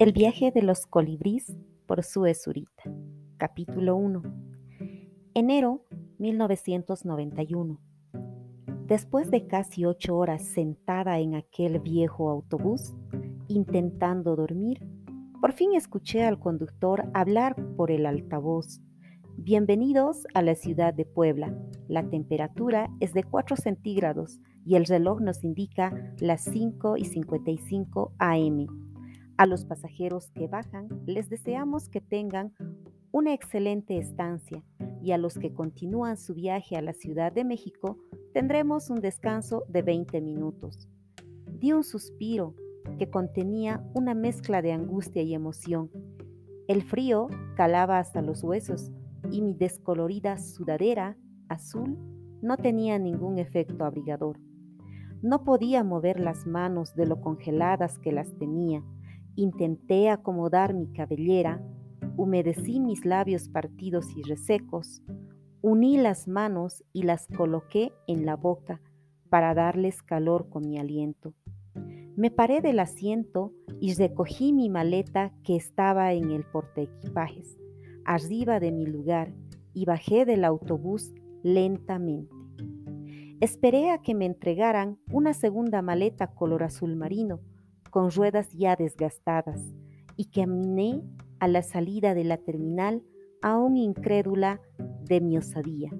El viaje de los colibrís por Sue Zurita. Capítulo 1. Enero 1991. Después de casi ocho horas sentada en aquel viejo autobús, intentando dormir, por fin escuché al conductor hablar por el altavoz. Bienvenidos a la ciudad de Puebla. La temperatura es de 4 centígrados y el reloj nos indica las 5 y 55 am. A los pasajeros que bajan les deseamos que tengan una excelente estancia y a los que continúan su viaje a la Ciudad de México tendremos un descanso de 20 minutos. Di un suspiro que contenía una mezcla de angustia y emoción. El frío calaba hasta los huesos y mi descolorida sudadera azul no tenía ningún efecto abrigador. No podía mover las manos de lo congeladas que las tenía. Intenté acomodar mi cabellera, humedecí mis labios partidos y resecos, uní las manos y las coloqué en la boca para darles calor con mi aliento. Me paré del asiento y recogí mi maleta que estaba en el portaequipajes, arriba de mi lugar, y bajé del autobús lentamente. Esperé a que me entregaran una segunda maleta color azul marino, con ruedas ya desgastadas, y caminé a la salida de la terminal aún incrédula de mi osadía.